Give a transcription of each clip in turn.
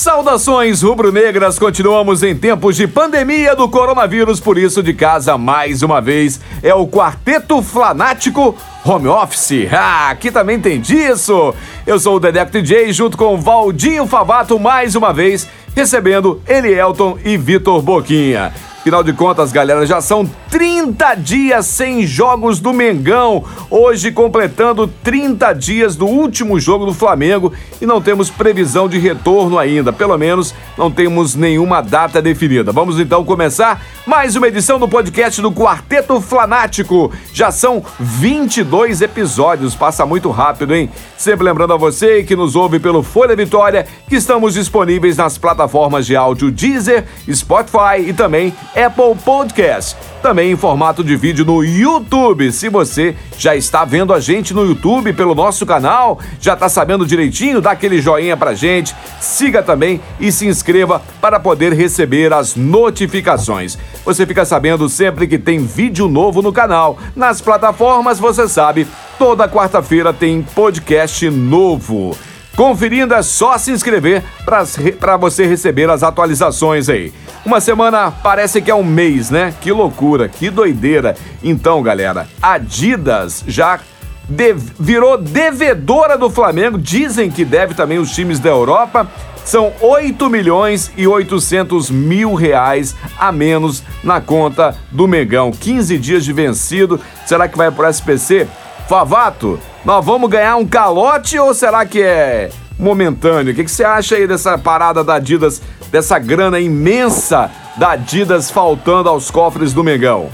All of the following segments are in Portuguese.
Saudações rubro-negras, continuamos em tempos de pandemia do coronavírus, por isso de casa mais uma vez é o Quarteto Flanático Home Office. Ah, aqui também tem disso. Eu sou o Dedeco DJ junto com Valdinho Favato mais uma vez, recebendo Elielton e Vitor Boquinha. Afinal de contas, galera, já são 30 dias sem jogos do Mengão. Hoje completando 30 dias do último jogo do Flamengo e não temos previsão de retorno ainda. Pelo menos não temos nenhuma data definida. Vamos então começar mais uma edição do podcast do Quarteto Flanático. Já são 22 episódios, passa muito rápido, hein? Sempre lembrando a você que nos ouve pelo Folha Vitória que estamos disponíveis nas plataformas de áudio Deezer, Spotify e também Apple Podcast. Também em formato de vídeo no YouTube. Se você já está vendo a gente no YouTube pelo nosso canal, já está sabendo direitinho, dá aquele joinha pra gente, siga também e se inscreva para poder receber as notificações. Você fica sabendo sempre que tem vídeo novo no canal. Nas plataformas, você sabe, toda quarta-feira tem podcast novo. Conferindo é só se inscrever para você receber as atualizações aí. Uma semana parece que é um mês, né? Que loucura, que doideira. Então, galera, Adidas já de, virou devedora do Flamengo. Dizem que deve também os times da Europa. São 8 milhões e 800 mil reais a menos na conta do Megão. 15 dias de vencido. Será que vai pro SPC? Favato, nós vamos ganhar um calote ou será que é momentâneo? O que, que você acha aí dessa parada da Adidas, dessa grana imensa da Adidas faltando aos cofres do Megão?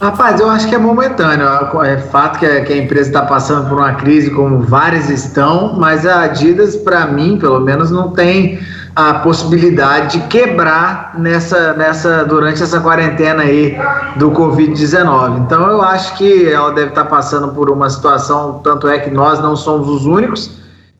Rapaz, eu acho que é momentâneo. É fato que a, que a empresa está passando por uma crise, como várias estão, mas a Adidas, para mim, pelo menos, não tem a possibilidade de quebrar nessa, nessa durante essa quarentena aí do Covid-19. Então eu acho que ela deve estar passando por uma situação, tanto é que nós não somos os únicos,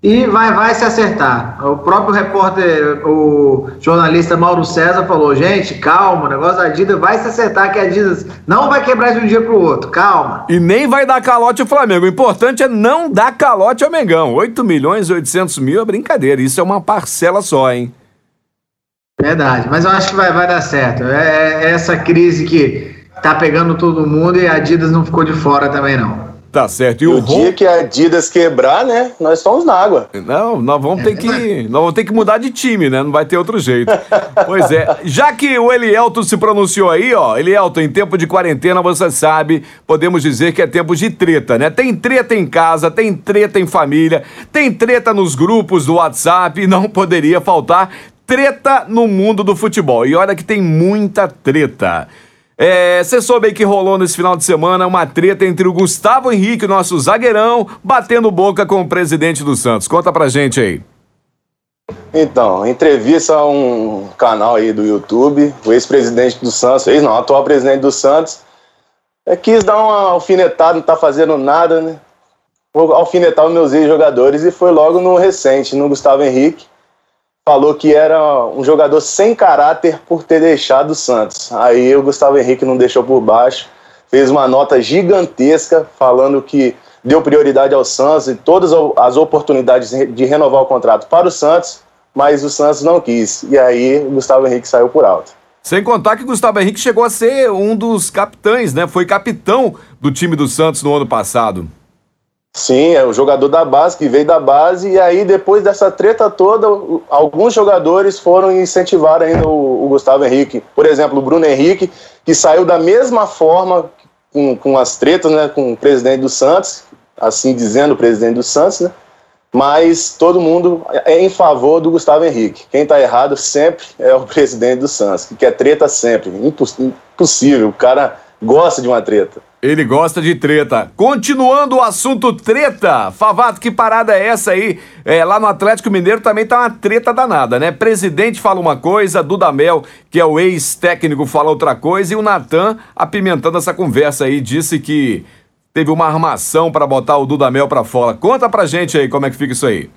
e vai, vai se acertar. O próprio repórter, o jornalista Mauro César falou: gente, calma, o negócio da Adidas vai se acertar, que a Adidas não vai quebrar de um dia para o outro, calma. E nem vai dar calote ao Flamengo. O importante é não dar calote ao Mengão. 8 milhões e 800 mil é brincadeira, isso é uma parcela só, hein? Verdade, mas eu acho que vai, vai dar certo. É, é essa crise que tá pegando todo mundo e a Adidas não ficou de fora também, não. Tá certo. E o, o dia que a Adidas quebrar, né? Nós estamos na água. Não, nós vamos ter que, nós vamos ter que mudar de time, né? Não vai ter outro jeito. pois é. Já que o Elielto se pronunciou aí, ó, Elielto, em tempo de quarentena, você sabe, podemos dizer que é tempo de treta, né? Tem treta em casa, tem treta em família, tem treta nos grupos do WhatsApp não poderia faltar treta no mundo do futebol. E olha que tem muita treta. É, você soube aí que rolou nesse final de semana uma treta entre o Gustavo Henrique, nosso zagueirão, batendo boca com o presidente do Santos. Conta pra gente aí. Então, entrevista a um canal aí do YouTube, o ex-presidente do Santos, ex não, atual presidente do Santos, é, quis dar uma alfinetada, não tá fazendo nada, né? Vou alfinetar os meus ex-jogadores e foi logo no recente, no Gustavo Henrique falou que era um jogador sem caráter por ter deixado o Santos. Aí o Gustavo Henrique não deixou por baixo, fez uma nota gigantesca falando que deu prioridade ao Santos e todas as oportunidades de renovar o contrato para o Santos, mas o Santos não quis. E aí o Gustavo Henrique saiu por alto. Sem contar que Gustavo Henrique chegou a ser um dos capitães, né? Foi capitão do time do Santos no ano passado. Sim, é o jogador da base que veio da base, e aí depois dessa treta toda, alguns jogadores foram incentivar ainda o, o Gustavo Henrique. Por exemplo, o Bruno Henrique, que saiu da mesma forma com, com as tretas né, com o presidente do Santos, assim dizendo o presidente do Santos, né? Mas todo mundo é em favor do Gustavo Henrique. Quem está errado sempre é o presidente do Santos, que quer treta sempre. Impossível. O cara gosta de uma treta. Ele gosta de treta. Continuando o assunto treta, Favato, que parada é essa aí? É, lá no Atlético Mineiro também tá uma treta danada, né? Presidente fala uma coisa, Dudamel, que é o ex-técnico, fala outra coisa, e o Natan, apimentando essa conversa aí, disse que teve uma armação para botar o Dudamel para fora. Conta pra gente aí como é que fica isso aí.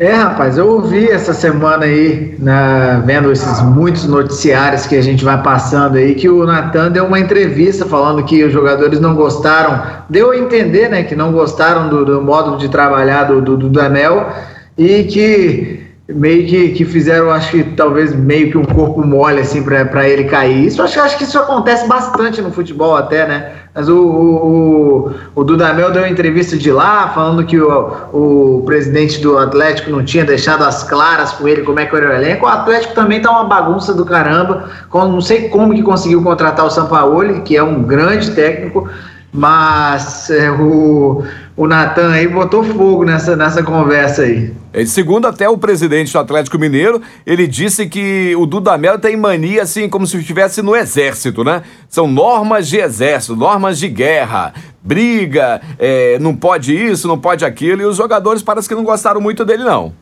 É, rapaz, eu ouvi essa semana aí, né, vendo esses muitos noticiários que a gente vai passando aí, que o Natan deu uma entrevista falando que os jogadores não gostaram, deu a entender, né, que não gostaram do, do modo de trabalhar do, do, do Danel e que meio que, que fizeram, acho que talvez meio que um corpo mole assim para ele cair. Isso acho, acho que isso acontece bastante no futebol até, né? Mas o, o, o Dudamel deu uma entrevista de lá, falando que o, o presidente do Atlético não tinha deixado as claras com ele como é que era o elenco. O Atlético também tá uma bagunça do caramba. Não sei como que conseguiu contratar o Sampaoli, que é um grande técnico, mas é, o, o Natan aí botou fogo nessa, nessa conversa aí. É, segundo até o presidente do Atlético Mineiro, ele disse que o Dudamel tem mania assim como se estivesse no exército, né? São normas de exército, normas de guerra, briga, é, não pode isso, não pode aquilo, e os jogadores parece que não gostaram muito dele, não.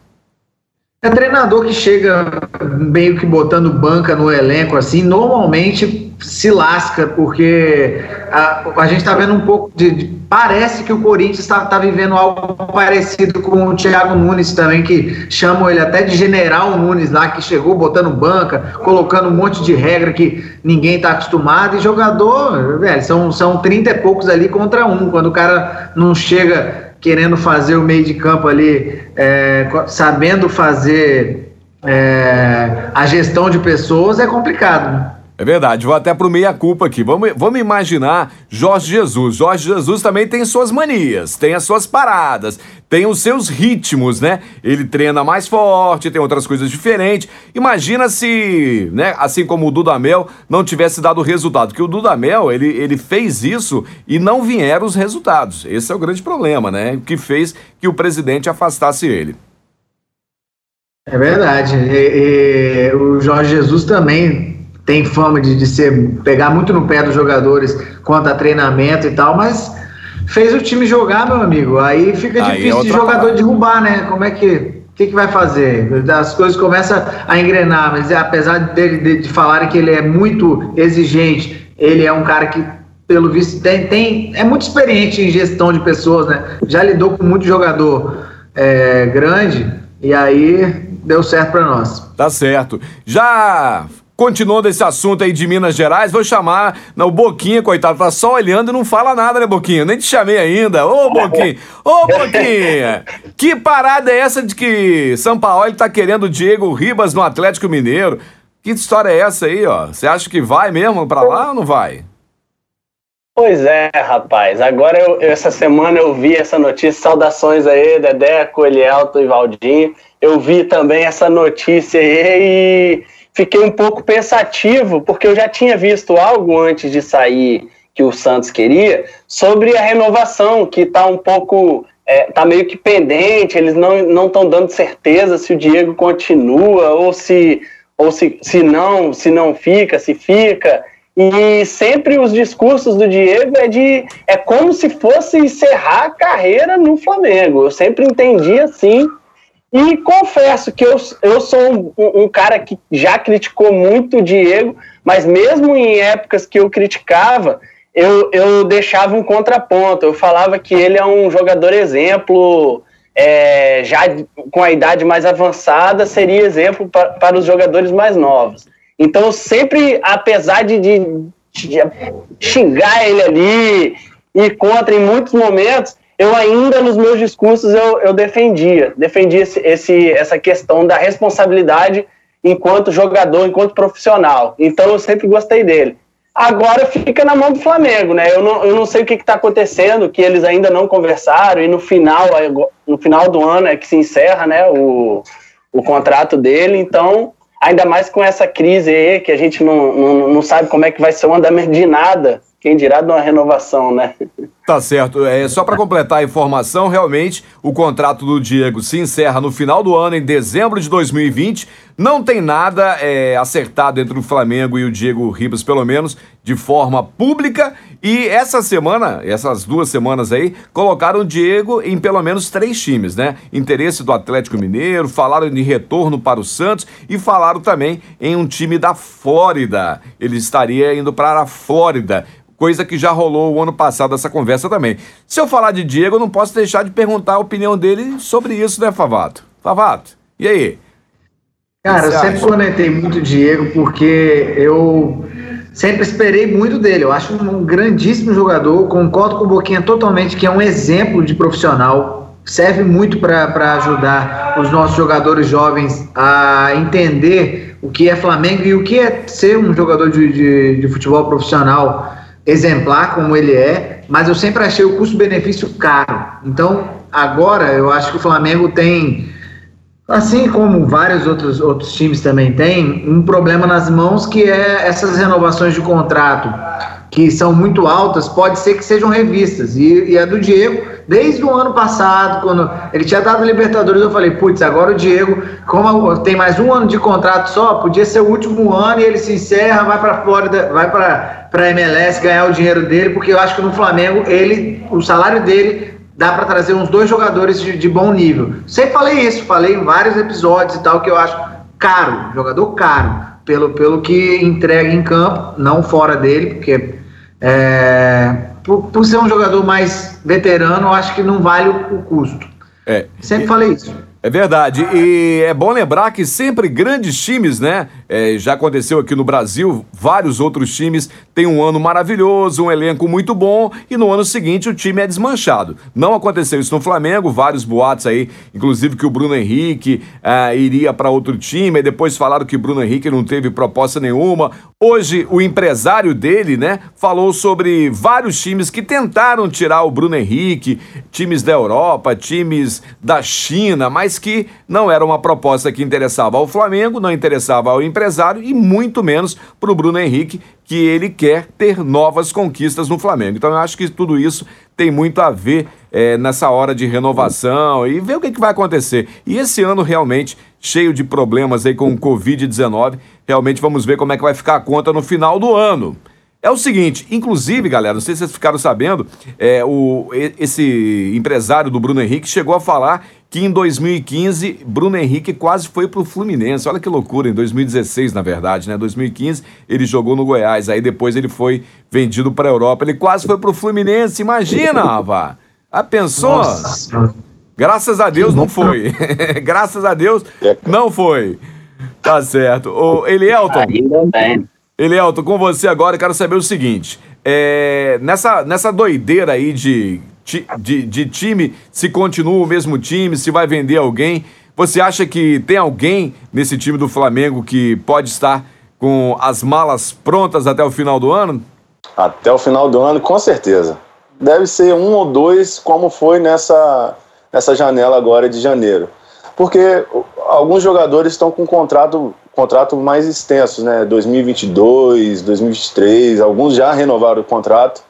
É treinador que chega meio que botando banca no elenco, assim, normalmente se lasca, porque a, a gente está vendo um pouco de, de, Parece que o Corinthians está tá vivendo algo parecido com o Thiago Nunes também, que chamam ele até de General Nunes lá, que chegou botando banca, colocando um monte de regra que ninguém está acostumado. E jogador, velho, são, são 30 e poucos ali contra um. Quando o cara não chega querendo fazer o meio de campo ali, é, sabendo fazer é, a gestão de pessoas, é complicado. É verdade, vou até pro meia-culpa aqui. Vamos, vamos imaginar Jorge Jesus. Jorge Jesus também tem suas manias, tem as suas paradas, tem os seus ritmos, né? Ele treina mais forte, tem outras coisas diferentes. Imagina se, né, assim como o Dudamel, não tivesse dado resultado. Que o Dudamel, ele, ele fez isso e não vieram os resultados. Esse é o grande problema, né? O que fez que o presidente afastasse ele. É verdade. E, e, o Jorge Jesus também tem fama de, de ser pegar muito no pé dos jogadores quanto a treinamento e tal, mas fez o time jogar, meu amigo. Aí fica Aí é difícil é de jogador parte. derrubar, né? Como é que. O que, que vai fazer? As coisas começam a engrenar, mas apesar dele, de, de falarem que ele é muito exigente, ele é um cara que, pelo visto, tem, tem é muito experiente em gestão de pessoas, né? Já lidou com muito jogador é, grande e aí deu certo para nós. Tá certo. Já Continuando esse assunto aí de Minas Gerais, vou chamar o Boquinha, coitado, tá só olhando e não fala nada, né, Boquinha? Nem te chamei ainda. Ô, Boquinha! Ô, Boquinha! Que parada é essa de que São Paulo tá querendo Diego Ribas no Atlético Mineiro? Que história é essa aí, ó? Você acha que vai mesmo pra lá ou não vai? Pois é, rapaz. Agora, eu, essa semana eu vi essa notícia. Saudações aí, Dedé, Coelhelto e Valdinho. Eu vi também essa notícia aí e fiquei um pouco pensativo, porque eu já tinha visto algo antes de sair que o Santos queria, sobre a renovação, que está um pouco. é, meio que pendente, eles não estão dando certeza se o Diego continua ou se ou se, se não, se não fica, se fica. E sempre os discursos do Diego é de é como se fosse encerrar a carreira no Flamengo. Eu sempre entendi assim e confesso que eu, eu sou um, um, cara que já criticou muito o Diego, mas mesmo em épocas que eu criticava, eu, eu deixava um contraponto. Eu falava que ele é um jogador exemplo, é, já com a idade mais avançada, seria exemplo para, para os jogadores mais novos. Então, sempre, apesar de, de, de xingar ele ali e contra em muitos momentos, eu ainda nos meus discursos eu, eu defendia, defendia esse, esse, essa questão da responsabilidade enquanto jogador, enquanto profissional. Então eu sempre gostei dele. Agora fica na mão do Flamengo, né? Eu não, eu não sei o que está acontecendo, que eles ainda não conversaram e no final, no final do ano é que se encerra, né? O, o contrato dele. Então, ainda mais com essa crise aí, que a gente não, não, não sabe como é que vai ser o andamento de nada, quem dirá de uma renovação, né? Tá certo. É, só para completar a informação, realmente o contrato do Diego se encerra no final do ano, em dezembro de 2020. Não tem nada é, acertado entre o Flamengo e o Diego Ribas, pelo menos de forma pública. E essa semana, essas duas semanas aí, colocaram o Diego em pelo menos três times, né? Interesse do Atlético Mineiro, falaram de retorno para o Santos e falaram também em um time da Flórida. Ele estaria indo para a Flórida coisa que já rolou o ano passado essa conversa também. Se eu falar de Diego, eu não posso deixar de perguntar a opinião dele sobre isso, né, Favato? Favato, e aí? Cara, eu sempre conectei muito o Diego porque eu sempre esperei muito dele. Eu acho um grandíssimo jogador, concordo com o Boquinha totalmente que é um exemplo de profissional. Serve muito para ajudar os nossos jogadores jovens a entender o que é Flamengo e o que é ser um jogador de, de, de futebol profissional exemplar como ele é, mas eu sempre achei o custo-benefício caro. Então, agora eu acho que o Flamengo tem, assim como vários outros, outros times também têm, um problema nas mãos que é essas renovações de contrato que são muito altas, pode ser que sejam revistas. E, e a do Diego, desde o ano passado, quando ele tinha dado Libertadores, eu falei, putz, agora o Diego, como tem mais um ano de contrato só, podia ser o último ano e ele se encerra, vai para Flórida, vai para para MLS ganhar o dinheiro dele, porque eu acho que no Flamengo ele, o salário dele dá para trazer uns dois jogadores de, de, bom nível. Sempre falei isso, falei em vários episódios e tal que eu acho caro, jogador caro, pelo, pelo que entrega em campo, não fora dele, porque é, por, por, ser um jogador mais veterano, eu acho que não vale o, o custo. É, Sempre falei isso. É verdade. E é bom lembrar que sempre grandes times, né? É, já aconteceu aqui no Brasil, vários outros times têm um ano maravilhoso, um elenco muito bom e no ano seguinte o time é desmanchado. Não aconteceu isso no Flamengo, vários boatos aí, inclusive que o Bruno Henrique é, iria para outro time, e depois falaram que o Bruno Henrique não teve proposta nenhuma. Hoje o empresário dele, né, falou sobre vários times que tentaram tirar o Bruno Henrique, times da Europa, times da China, mas que não era uma proposta que interessava ao Flamengo, não interessava ao empresário e muito menos para o Bruno Henrique, que ele quer ter novas conquistas no Flamengo. Então eu acho que tudo isso tem muito a ver é, nessa hora de renovação e ver o que, que vai acontecer. E esse ano realmente cheio de problemas aí com o Covid-19, realmente vamos ver como é que vai ficar a conta no final do ano. É o seguinte, inclusive, galera, não sei se vocês ficaram sabendo, é, o, esse empresário do Bruno Henrique chegou a falar que em 2015 Bruno Henrique quase foi pro Fluminense. Olha que loucura, em 2016, na verdade, né? 2015 ele jogou no Goiás, aí depois ele foi vendido para Europa. Ele quase foi pro Fluminense. Imagina, Ava. Ah, pensou? Nossa. Graças a Deus não foi. Graças a Deus não foi. Tá certo. Ô, Elielton. Ainda bem. Elielton, com você agora, eu quero saber o seguinte. É, nessa, nessa doideira aí de de, de time, se continua o mesmo time, se vai vender alguém. Você acha que tem alguém nesse time do Flamengo que pode estar com as malas prontas até o final do ano? Até o final do ano, com certeza. Deve ser um ou dois, como foi nessa, nessa janela agora de janeiro. Porque alguns jogadores estão com contrato, contrato mais extensos, né? 2022, 2023, alguns já renovaram o contrato,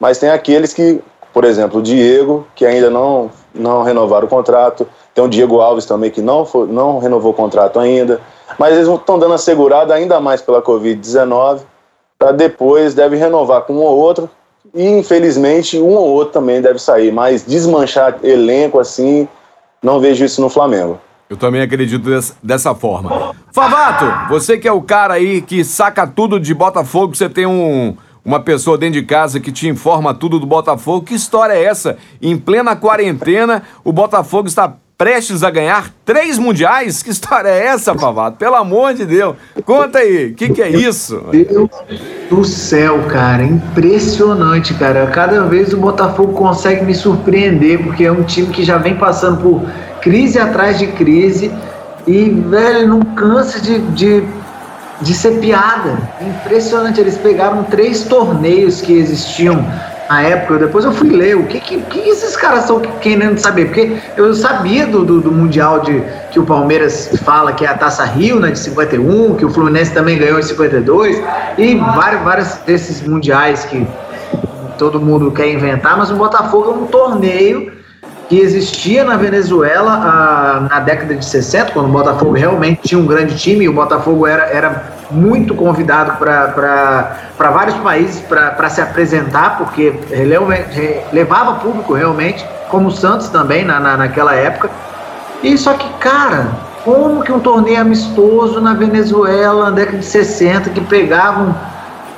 mas tem aqueles que por exemplo, o Diego, que ainda não, não renovaram o contrato. Tem o Diego Alves também, que não, não renovou o contrato ainda. Mas eles estão dando a segurada ainda mais pela Covid-19, para depois deve renovar com um ou outro. E infelizmente um ou outro também deve sair. Mas desmanchar elenco assim, não vejo isso no Flamengo. Eu também acredito dessa forma. Favato, você que é o cara aí que saca tudo de Botafogo, você tem um uma pessoa dentro de casa que te informa tudo do Botafogo. Que história é essa? Em plena quarentena, o Botafogo está prestes a ganhar três mundiais? Que história é essa, Pavado? Pelo amor de Deus. Conta aí, o que, que é isso? Deus do céu, cara. Impressionante, cara. Cada vez o Botafogo consegue me surpreender, porque é um time que já vem passando por crise atrás de crise. E, velho, não cansa de, de de ser piada. Impressionante, eles pegaram três torneios que existiam na época. Depois eu fui ler o que, que, que esses caras estão querendo saber. Porque eu sabia do, do, do, Mundial de que o Palmeiras fala que é a Taça Rio, né, de 51, que o Fluminense também ganhou em 52, e vários, vários desses mundiais que todo mundo quer inventar, mas o Botafogo é um torneio que existia na Venezuela ah, na década de 60, quando o Botafogo realmente tinha um grande time, e o Botafogo era, era muito convidado para vários países para se apresentar, porque levava público realmente, como o Santos também na, na, naquela época. E só que, cara, como que um torneio amistoso na Venezuela, na década de 60, que pegavam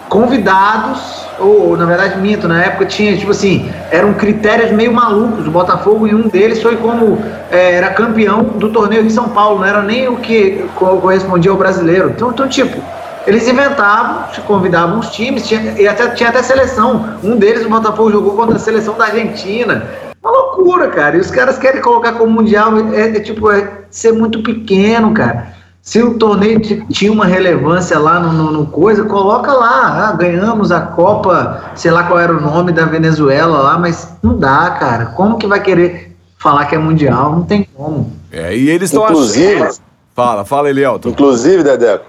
convidados, ou, na verdade minto, na época tinha, tipo assim, eram critérios meio malucos, o Botafogo e um deles foi como é, era campeão do torneio de São Paulo, não era nem o que correspondia ao brasileiro. Então, então tipo, eles inventavam, convidavam os times, tinha, e até, tinha até seleção. Um deles, o Botafogo, jogou contra a seleção da Argentina. Uma loucura, cara. E os caras querem colocar como mundial, é, é tipo, é ser muito pequeno, cara. Se o torneio tinha uma relevância lá no, no, no, coisa, coloca lá. Ah, ganhamos a Copa, sei lá qual era o nome da Venezuela lá, mas não dá, cara. Como que vai querer falar que é mundial? Não tem como. É, e eles estão Inclusive. Achando... Fala, fala, Elielton. Inclusive, Dedeco,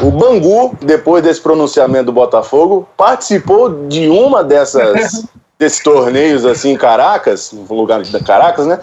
o Bangu, depois desse pronunciamento do Botafogo, participou de uma dessas desses torneios assim em Caracas, no lugar de Caracas, né?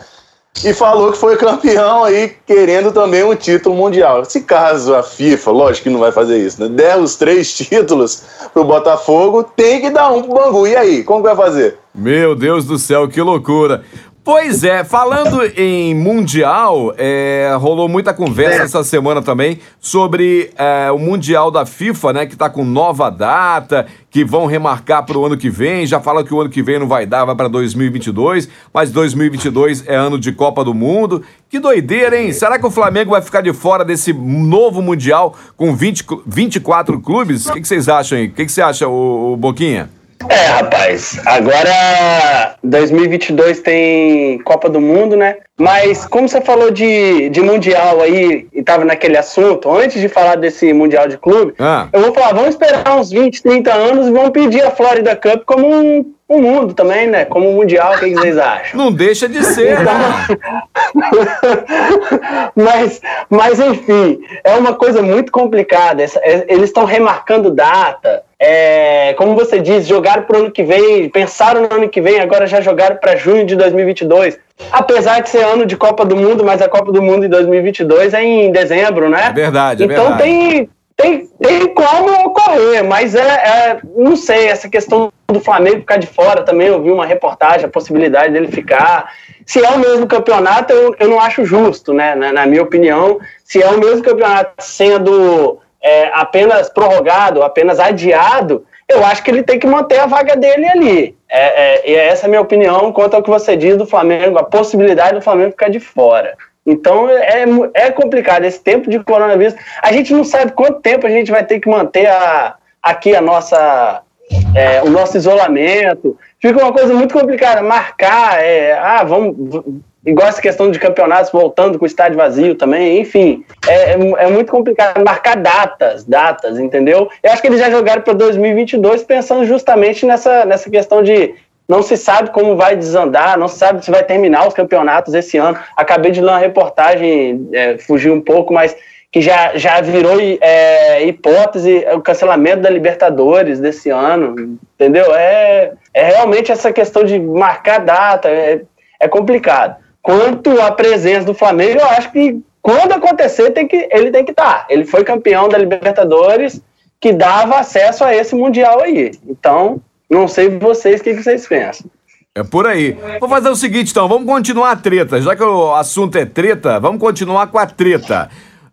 E falou que foi campeão aí, querendo também um título mundial. Se caso a FIFA, lógico que não vai fazer isso, né? Der os três títulos pro Botafogo, tem que dar um pro Bangu. E aí, como que vai fazer? Meu Deus do céu, que loucura. Pois é, falando em Mundial, é, rolou muita conversa essa semana também sobre é, o Mundial da FIFA, né? Que tá com nova data, que vão remarcar para o ano que vem. Já fala que o ano que vem não vai dar, vai para 2022, mas 2022 é ano de Copa do Mundo. Que doideira, hein? Será que o Flamengo vai ficar de fora desse novo Mundial com 20, 24 clubes? O que, que vocês acham aí? O que, que você acha, o, o Boquinha? É, rapaz, agora 2022 tem Copa do Mundo, né? Mas como você falou de, de Mundial aí e tava naquele assunto, antes de falar desse Mundial de clube, ah. eu vou falar, vamos esperar uns 20, 30 anos e vamos pedir a Florida Cup como um, um mundo também, né? Como um Mundial, o que, vocês acham? Não deixa de ser, né? mas, mas, enfim, é uma coisa muito complicada. É, eles estão remarcando data, é, como você diz, jogaram para o ano que vem, pensaram no ano que vem, agora já jogaram para junho de 2022. Apesar de ser ano de Copa do Mundo, mas a Copa do Mundo em 2022 é em dezembro, né? É verdade, é então verdade. tem, tem, tem como ocorrer, mas é, é, não sei, essa questão do Flamengo ficar de fora também, eu vi uma reportagem, a possibilidade dele ficar. Se é o mesmo campeonato, eu, eu não acho justo, né? Na, na minha opinião, se é o mesmo campeonato sendo é, apenas prorrogado, apenas adiado, eu acho que ele tem que manter a vaga dele ali. É, é, e essa é a minha opinião quanto ao que você diz do Flamengo, a possibilidade do Flamengo ficar de fora. Então é, é complicado esse tempo de coronavírus. A gente não sabe quanto tempo a gente vai ter que manter a, aqui a nossa, é, o nosso isolamento. Fica uma coisa muito complicada. Marcar, é, ah, vamos, igual essa questão de campeonatos voltando com o estádio vazio também, enfim, é, é, é, muito complicado marcar datas, datas, entendeu? Eu acho que eles já jogaram para 2022 pensando justamente nessa, nessa questão de não se sabe como vai desandar, não se sabe se vai terminar os campeonatos esse ano. Acabei de ler uma reportagem, é, fugiu um pouco, mas que já, já virou é, hipótese o cancelamento da Libertadores desse ano, entendeu? É, é realmente essa questão de marcar data, é, é complicado quanto à presença do Flamengo, eu acho que quando acontecer, tem que, ele tem que estar. Tá. Ele foi campeão da Libertadores, que dava acesso a esse Mundial aí. Então, não sei vocês o que, que vocês pensam. É por aí. Vou fazer o seguinte, então, vamos continuar a treta. Já que o assunto é treta, vamos continuar com a treta.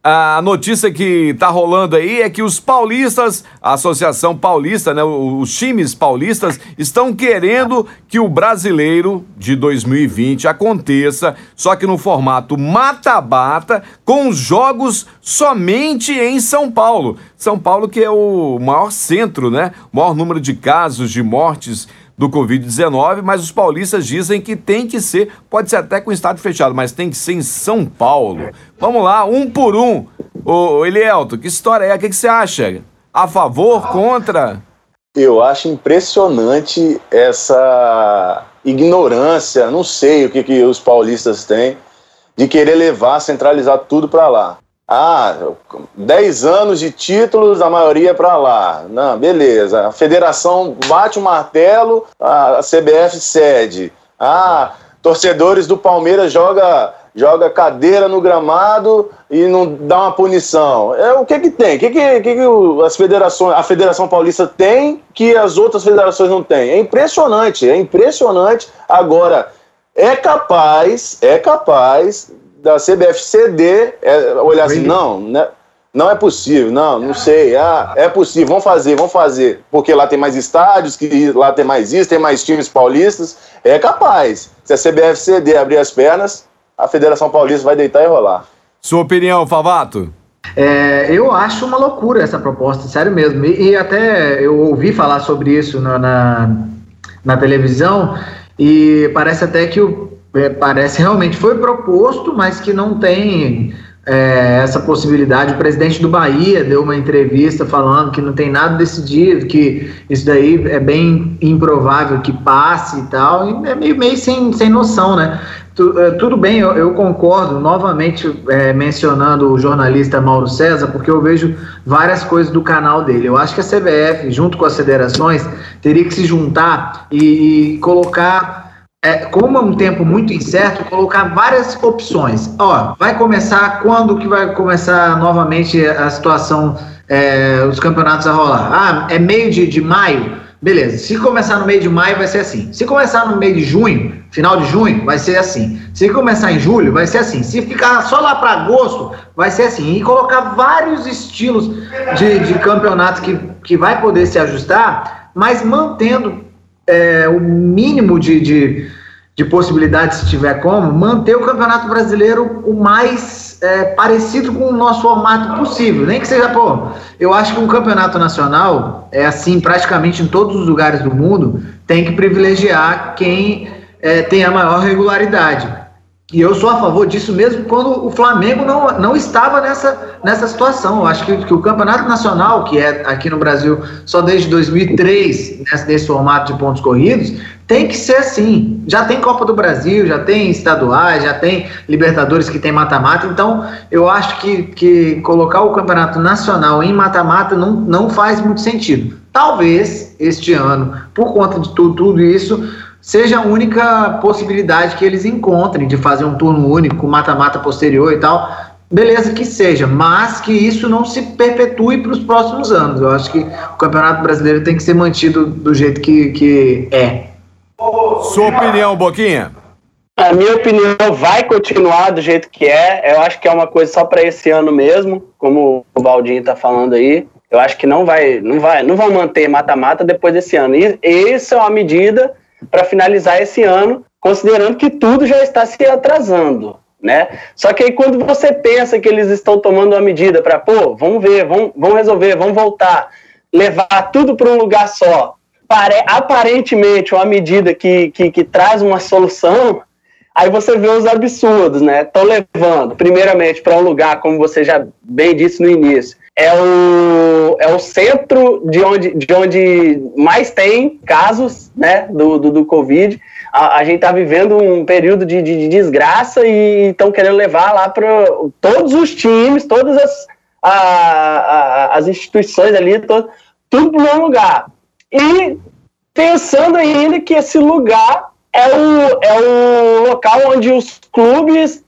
A notícia que tá rolando aí é que os paulistas, a Associação Paulista, né, os times paulistas, estão querendo que o brasileiro de 2020 aconteça, só que no formato mata-bata, com jogos somente em São Paulo. São Paulo que é o maior centro, né? O maior número de casos de mortes do Covid-19, mas os paulistas dizem que tem que ser, pode ser até com o estádio fechado, mas tem que ser em São Paulo. Vamos lá, um por um. Ô, Elielto, que história é? O que, que você acha? A favor, contra? Eu acho impressionante essa ignorância, não sei o que, que os paulistas têm, de querer levar, centralizar tudo para lá. Ah, 10 anos de títulos, a maioria para lá. Não, beleza. A federação bate o martelo, a CBF cede. Ah, torcedores do Palmeiras joga joga cadeira no gramado e não dá uma punição. É o que que tem? O que que, que, que as federações, a Federação Paulista tem que as outras federações não têm? É impressionante, é impressionante. Agora é capaz, é capaz da CBF ceder, é, olhar assim, não, né? Não é possível, não, não sei. Ah, é possível, vamos fazer, vamos fazer. Porque lá tem mais estádios, que lá tem mais isso, tem mais times paulistas. É capaz. Se a CBF ceder, abrir as pernas, a Federação Paulista vai deitar e rolar. Sua opinião, Favato? É, eu acho uma loucura essa proposta, sério mesmo. E, e até eu ouvi falar sobre isso na, na, na televisão e parece até que o, parece realmente foi proposto, mas que não tem é, essa possibilidade. O presidente do Bahia deu uma entrevista falando que não tem nada decidido, que isso daí é bem improvável que passe e tal, e é meio, meio sem, sem noção, né? É, tudo bem, eu, eu concordo, novamente é, mencionando o jornalista Mauro César, porque eu vejo várias coisas do canal dele. Eu acho que a CBF, junto com as federações, teria que se juntar e, e colocar é, como é um tempo muito incerto, colocar várias opções. Ó, vai começar quando que vai começar novamente a situação, é, os campeonatos a rolar? Ah, é meio de, de maio? Beleza. Se começar no meio de maio, vai ser assim. Se começar no meio de junho, final de junho, vai ser assim. Se começar em julho, vai ser assim. Se ficar só lá para agosto, vai ser assim. E colocar vários estilos de, de campeonatos que, que vai poder se ajustar, mas mantendo é, o mínimo de, de, de possibilidades, se tiver como, manter o Campeonato Brasileiro o mais é, parecido com o nosso formato possível. Nem que seja, pô, eu acho que um campeonato nacional é assim praticamente em todos os lugares do mundo, tem que privilegiar quem é, tem a maior regularidade. E eu sou a favor disso mesmo quando o Flamengo não, não estava nessa, nessa situação. Eu acho que, que o Campeonato Nacional, que é aqui no Brasil só desde 2003, nesse, nesse formato de pontos corridos, tem que ser assim. Já tem Copa do Brasil, já tem estaduais, já tem Libertadores que tem mata-mata. Então, eu acho que, que colocar o Campeonato Nacional em mata-mata não, não faz muito sentido. Talvez este ano, por conta de tudo, tudo isso seja a única possibilidade que eles encontrem de fazer um turno único, mata-mata posterior e tal. Beleza que seja, mas que isso não se perpetue para os próximos anos. Eu acho que o Campeonato Brasileiro tem que ser mantido do jeito que, que é. Sua opinião, Boquinha? A minha opinião vai continuar do jeito que é. Eu acho que é uma coisa só para esse ano mesmo, como o Baldinho está falando aí. Eu acho que não vai, não vai, não vão manter mata-mata depois desse ano. E essa é uma medida para finalizar esse ano, considerando que tudo já está se atrasando. Né? Só que aí quando você pensa que eles estão tomando uma medida para, pô, vamos ver, vamos, vamos resolver, vamos voltar, levar tudo para um lugar só, pare, aparentemente uma medida que, que, que traz uma solução, aí você vê os absurdos, né? Estão levando, primeiramente, para um lugar, como você já bem disse no início, é o, é o centro de onde, de onde mais tem casos né, do, do, do Covid. A, a gente está vivendo um período de, de, de desgraça e estão querendo levar lá para todos os times, todas as, a, a, as instituições ali, todo, tudo para lugar. E pensando ainda que esse lugar é o, é o local onde os clubes,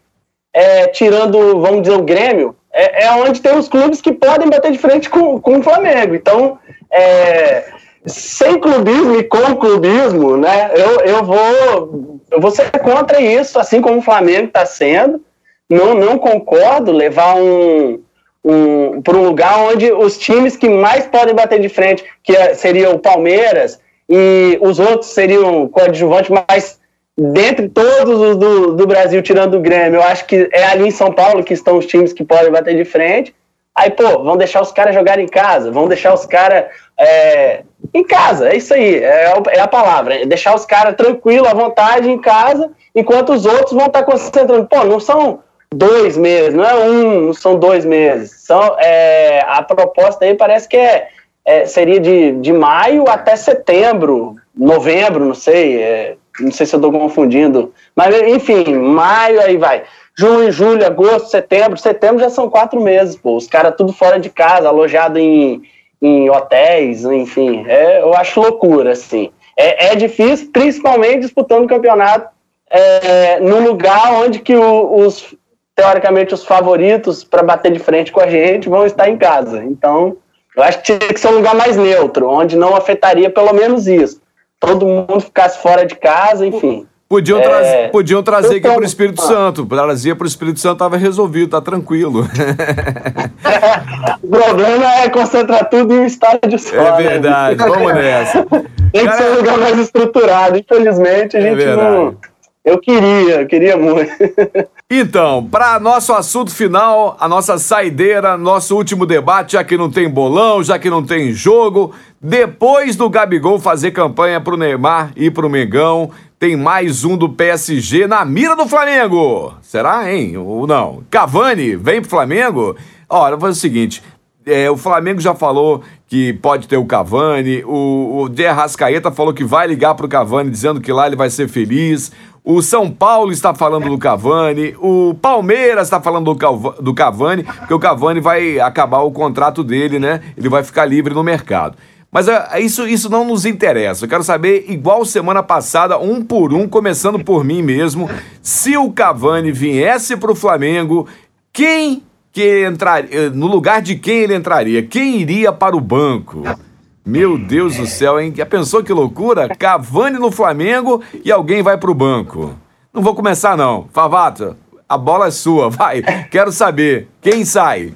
é, tirando, vamos dizer, o Grêmio, é, é onde tem os clubes que podem bater de frente com, com o Flamengo. Então, é, sem clubismo e com clubismo, né, eu, eu, vou, eu vou ser contra isso, assim como o Flamengo está sendo. Não, não concordo levar um, um, para um lugar onde os times que mais podem bater de frente, que é, seria o Palmeiras, e os outros seriam coadjuvantes, mas dentre todos os do, do Brasil, tirando o Grêmio, eu acho que é ali em São Paulo que estão os times que podem bater de frente. Aí, pô, vão deixar os caras jogarem em casa, vão deixar os caras é, em casa, é isso aí, é, é a palavra. É deixar os caras tranquilos, à vontade em casa, enquanto os outros vão estar concentrando. Pô, não são dois meses, não é um, não são dois meses. São, é, a proposta aí parece que é, é, seria de, de maio até setembro, novembro, não sei. Não sei se eu tô confundindo. Mas, enfim, maio, aí vai. Junho, julho, agosto, setembro. Setembro já são quatro meses, pô. Os caras tudo fora de casa, alojado em, em hotéis, enfim. É, eu acho loucura, assim. É, é difícil, principalmente disputando o campeonato é, no lugar onde que o, os, teoricamente, os favoritos para bater de frente com a gente vão estar em casa. Então, eu acho que tinha que ser um lugar mais neutro, onde não afetaria pelo menos isso. Todo mundo ficasse fora de casa, enfim. Podiam, é... podiam trazer aqui para o Espírito Santo. Trazia para o Espírito Santo, estava resolvido, tá tranquilo. o problema é concentrar tudo em um estádio só. É né? verdade, né? vamos nessa. Tem que Cara... ser um lugar mais estruturado. Infelizmente, a é gente não eu queria, eu queria muito. Então, para nosso assunto final, a nossa saideira, nosso último debate, já que não tem bolão, já que não tem jogo, depois do Gabigol fazer campanha pro Neymar e pro Mengão, tem mais um do PSG na mira do Flamengo. Será, hein? Ou não? Cavani vem pro Flamengo? Olha, vou fazer o seguinte, é, o Flamengo já falou que pode ter o Cavani, o, o De falou que vai ligar pro Cavani dizendo que lá ele vai ser feliz. O São Paulo está falando do Cavani, o Palmeiras está falando do, do Cavani, porque o Cavani vai acabar o contrato dele, né? Ele vai ficar livre no mercado. Mas uh, isso, isso não nos interessa. Eu quero saber, igual semana passada, um por um, começando por mim mesmo, se o Cavani viesse para o Flamengo, quem que entraria, eh, no lugar de quem ele entraria? Quem iria para o banco? Meu Deus do céu, hein? Já pensou que loucura? Cavani no Flamengo e alguém vai pro banco. Não vou começar, não. Favato, a bola é sua, vai. Quero saber. Quem sai?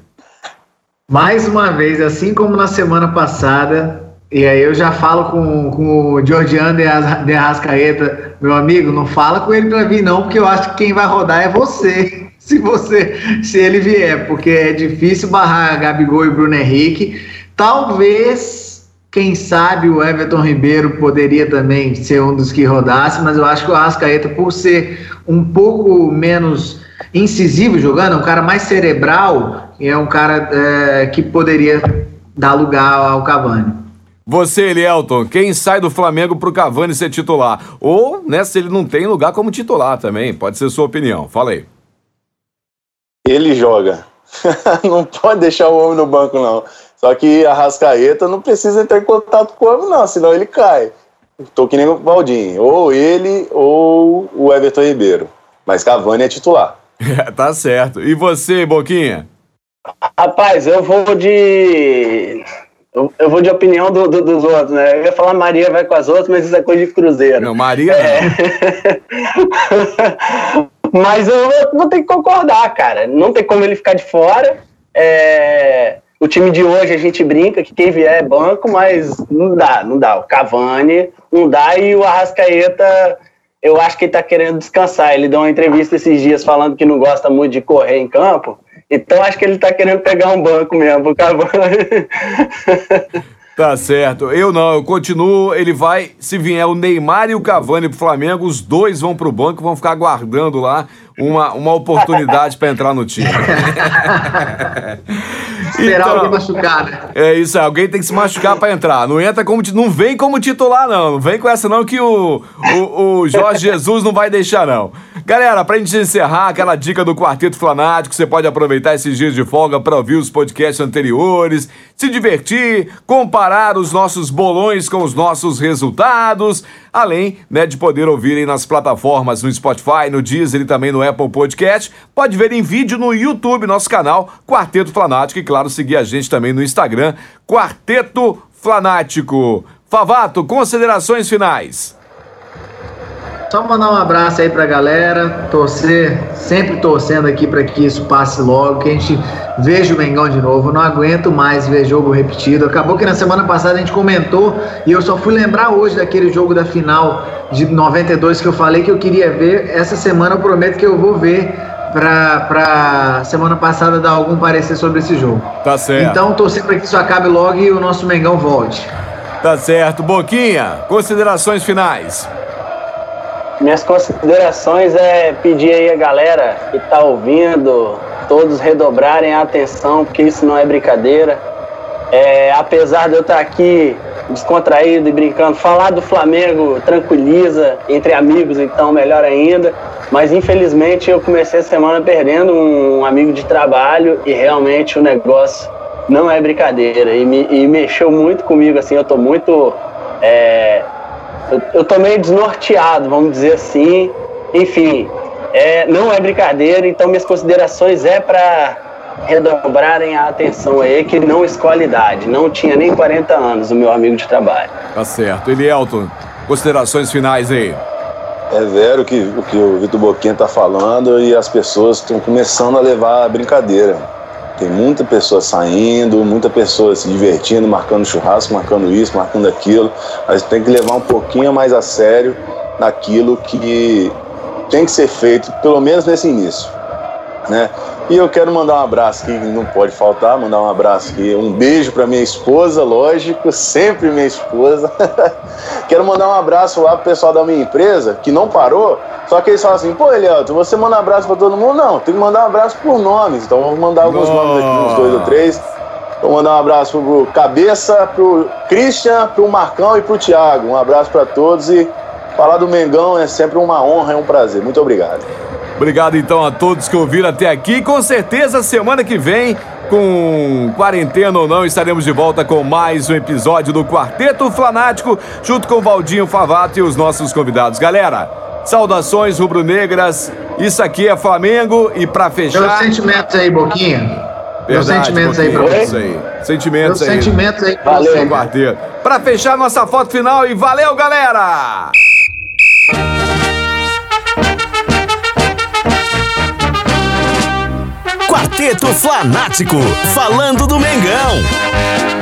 Mais uma vez, assim como na semana passada, e aí eu já falo com, com o Georgiano de Arrascaeta, meu amigo, não fala com ele para vir não, porque eu acho que quem vai rodar é você, se você, se ele vier, porque é difícil barrar Gabigol e Bruno Henrique. Talvez quem sabe o Everton Ribeiro poderia também ser um dos que rodasse, mas eu acho que o Arrascaeta, por ser um pouco menos incisivo jogando, é um cara mais cerebral, é um cara é, que poderia dar lugar ao Cavani. Você, Elielton, quem sai do Flamengo pro Cavani ser titular? Ou, né, se ele não tem lugar como titular também, pode ser sua opinião. Fala aí. Ele joga. não pode deixar o homem no banco, não. Só que a Rascaeta não precisa entrar em contato com o homem, não, senão ele cai. Tô que nem o Valdinho. Ou ele ou o Everton Ribeiro. Mas Cavani é titular. tá certo. E você, Boquinha? Rapaz, eu vou de. Eu, vou de opinião do, do, dos outros, né? Eu ia falar Maria vai com as outras, mas isso é coisa de Cruzeiro. Não, Maria é. mas eu vou ter que concordar, cara. Não tem como ele ficar de fora. É... O time de hoje a gente brinca que quem vier é banco, mas não dá, não dá. O Cavani não dá e o Arrascaeta, eu acho que ele tá querendo descansar. Ele deu uma entrevista esses dias falando que não gosta muito de correr em campo. Então acho que ele tá querendo pegar um banco mesmo, o. Tá certo. Eu não, eu continuo. Ele vai, se vier o Neymar e o Cavani pro Flamengo, os dois vão pro banco, vão ficar aguardando lá uma, uma oportunidade para entrar no time. Esperar então, alguém machucar, né? É isso, alguém tem que se machucar para entrar. Não entra como não vem como titular não, não vem com essa não que o, o, o Jorge Jesus não vai deixar não. Galera, pra gente encerrar aquela dica do Quarteto Flanático, você pode aproveitar esses dias de folga para ouvir os podcasts anteriores, se divertir, comparar os nossos bolões com os nossos resultados, além né, de poder ouvirem nas plataformas no Spotify, no Deezer e também no Apple Podcast. Pode ver em vídeo no YouTube, nosso canal Quarteto Flanático e, claro, seguir a gente também no Instagram, Quarteto Flanático. Favato, considerações finais. Só mandar um abraço aí pra galera, torcer, sempre torcendo aqui para que isso passe logo, que a gente veja o Mengão de novo. Não aguento mais ver jogo repetido. Acabou que na semana passada a gente comentou e eu só fui lembrar hoje daquele jogo da final de 92 que eu falei que eu queria ver. Essa semana eu prometo que eu vou ver pra, pra semana passada dar algum parecer sobre esse jogo. Tá certo. Então torcer para que isso acabe logo e o nosso Mengão volte. Tá certo. Boquinha, considerações finais. Minhas considerações é pedir aí a galera que está ouvindo, todos redobrarem a atenção, porque isso não é brincadeira. É, apesar de eu estar aqui descontraído e brincando. Falar do Flamengo tranquiliza, entre amigos, então, melhor ainda. Mas infelizmente eu comecei a semana perdendo um amigo de trabalho e realmente o negócio não é brincadeira. E, me, e mexeu muito comigo, assim, eu tô muito. É, eu, eu tô meio desnorteado, vamos dizer assim. Enfim, é, não é brincadeira, então minhas considerações é para redobrarem a atenção aí, que não escolhe idade. Não tinha nem 40 anos o meu amigo de trabalho. Tá certo. Elielton, considerações finais aí. É zero que, o que o Vitor Boquinha tá falando e as pessoas estão começando a levar a brincadeira. Tem muita pessoa saindo, muita pessoa se divertindo, marcando churrasco, marcando isso, marcando aquilo. A gente tem que levar um pouquinho mais a sério naquilo que tem que ser feito, pelo menos nesse início. Né? E eu quero mandar um abraço aqui, não pode faltar, mandar um abraço aqui, um beijo para minha esposa, lógico, sempre minha esposa. quero mandar um abraço lá pro pessoal da minha empresa, que não parou, só que eles falam assim, pô, Elielto, você manda um abraço para todo mundo? Não, tem que mandar um abraço por nomes, então vou mandar alguns Nossa. nomes aqui, uns dois ou três. Vou mandar um abraço pro Cabeça, pro Christian, pro Marcão e pro Thiago. Um abraço para todos e falar do Mengão é sempre uma honra e um prazer. Muito obrigado. Obrigado então a todos que ouviram até aqui. Com certeza, semana que vem, com quarentena ou não, estaremos de volta com mais um episódio do Quarteto Flanático, junto com Valdinho Favato e os nossos convidados. Galera, saudações rubro-negras. Isso aqui é Flamengo e para fechar. Meus sentimentos aí, Boquinha. Meus sentimentos aí pra você. Aí. Sentimentos Meus aí. sentimentos aí pra valeu, você. Quarteto. Pra fechar nossa foto final e valeu, galera! Quarteto Flanático, falando do Mengão.